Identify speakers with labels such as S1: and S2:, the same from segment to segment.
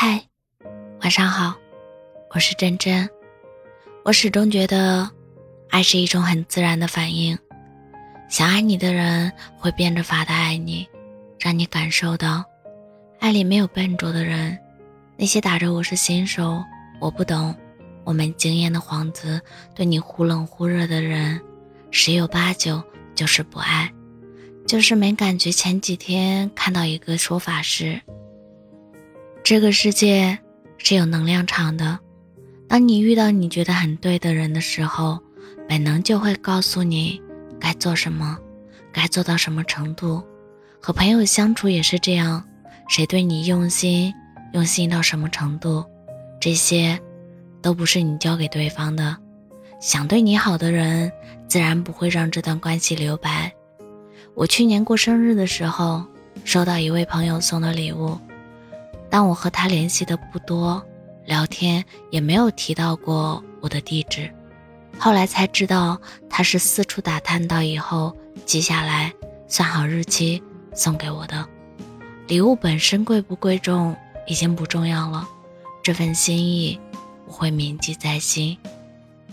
S1: 嗨，晚上好，我是真真。我始终觉得，爱是一种很自然的反应。想爱你的人会变着法的爱你，让你感受到，爱里没有笨拙的人。那些打着我是新手，我不懂，我没经验的幌子，对你忽冷忽热的人，十有八九就是不爱，就是没感觉。前几天看到一个说法是。这个世界是有能量场的，当你遇到你觉得很对的人的时候，本能就会告诉你该做什么，该做到什么程度。和朋友相处也是这样，谁对你用心，用心到什么程度，这些都不是你交给对方的。想对你好的人，自然不会让这段关系留白。我去年过生日的时候，收到一位朋友送的礼物。但我和他联系的不多，聊天也没有提到过我的地址。后来才知道，他是四处打探到以后记下来，算好日期送给我的。礼物本身贵不贵重已经不重要了，这份心意我会铭记在心。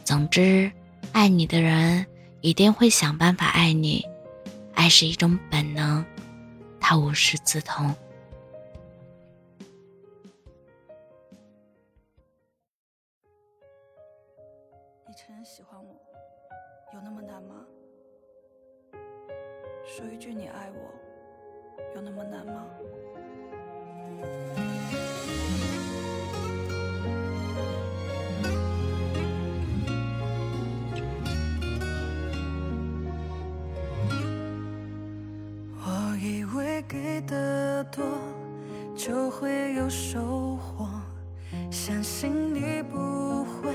S1: 总之，爱你的人一定会想办法爱你，爱是一种本能，它无师自通。
S2: 有那么难吗？说一句你爱我，有那么难吗？我以为给的多，就会有收获，相信你不会。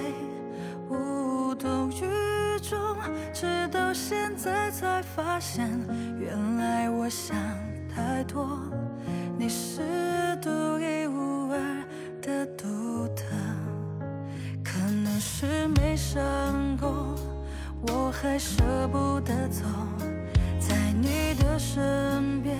S2: 到现在才发现，原来我想太多。你是独一无二的独特，可能是没伤过，我还舍不得走，在你的身边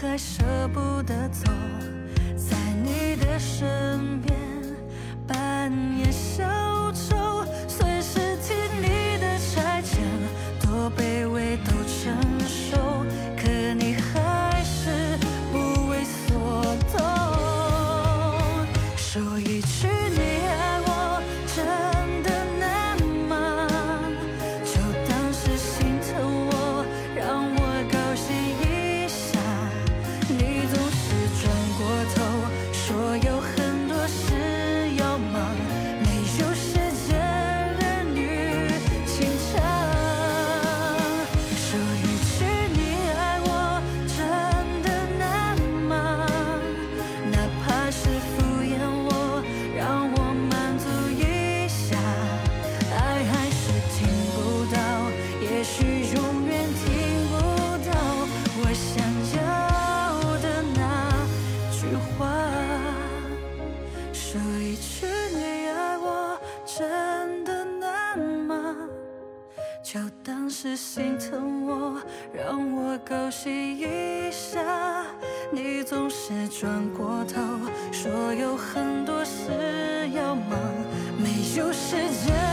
S2: 还舍不得走，在你的身心疼我，让我高兴一下。你总是转过头，说有很多事要忙。没有时间。